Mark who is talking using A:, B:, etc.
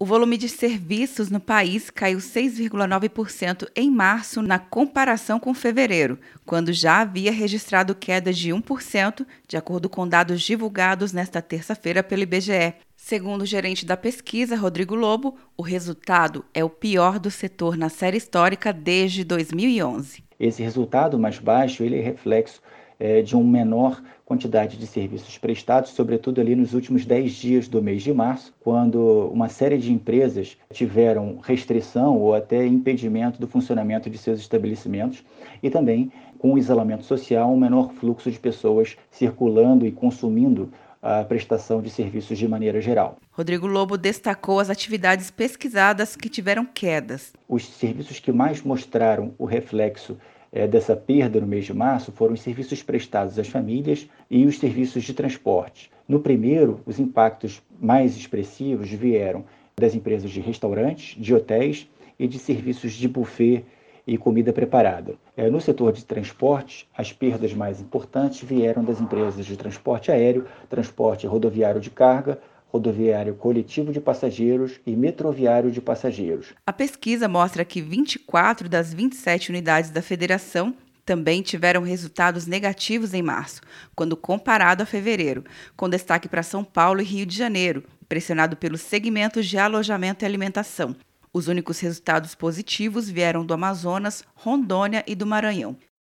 A: O volume de serviços no país caiu 6,9% em março na comparação com fevereiro, quando já havia registrado queda de 1%, de acordo com dados divulgados nesta terça-feira pelo IBGE. Segundo o gerente da pesquisa, Rodrigo Lobo, o resultado é o pior do setor na série histórica desde 2011.
B: Esse resultado mais baixo ele é reflexo é, de uma menor quantidade de serviços prestados, sobretudo ali nos últimos 10 dias do mês de março, quando uma série de empresas tiveram restrição ou até impedimento do funcionamento de seus estabelecimentos e também com o isolamento social, um menor fluxo de pessoas circulando e consumindo a prestação de serviços de maneira geral.
A: Rodrigo Lobo destacou as atividades pesquisadas que tiveram quedas.
B: Os serviços que mais mostraram o reflexo é, dessa perda no mês de março foram os serviços prestados às famílias e os serviços de transporte. No primeiro, os impactos mais expressivos vieram das empresas de restaurantes, de hotéis e de serviços de buffet e comida preparada. É, no setor de transporte, as perdas mais importantes vieram das empresas de transporte aéreo, transporte rodoviário de carga, rodoviário coletivo de passageiros e metroviário de passageiros.
A: A pesquisa mostra que 24 das 27 unidades da federação também tiveram resultados negativos em março, quando comparado a fevereiro, com destaque para São Paulo e Rio de Janeiro, pressionado pelos segmentos de alojamento e alimentação. Os únicos resultados positivos vieram do Amazonas, Rondônia e do Maranhão.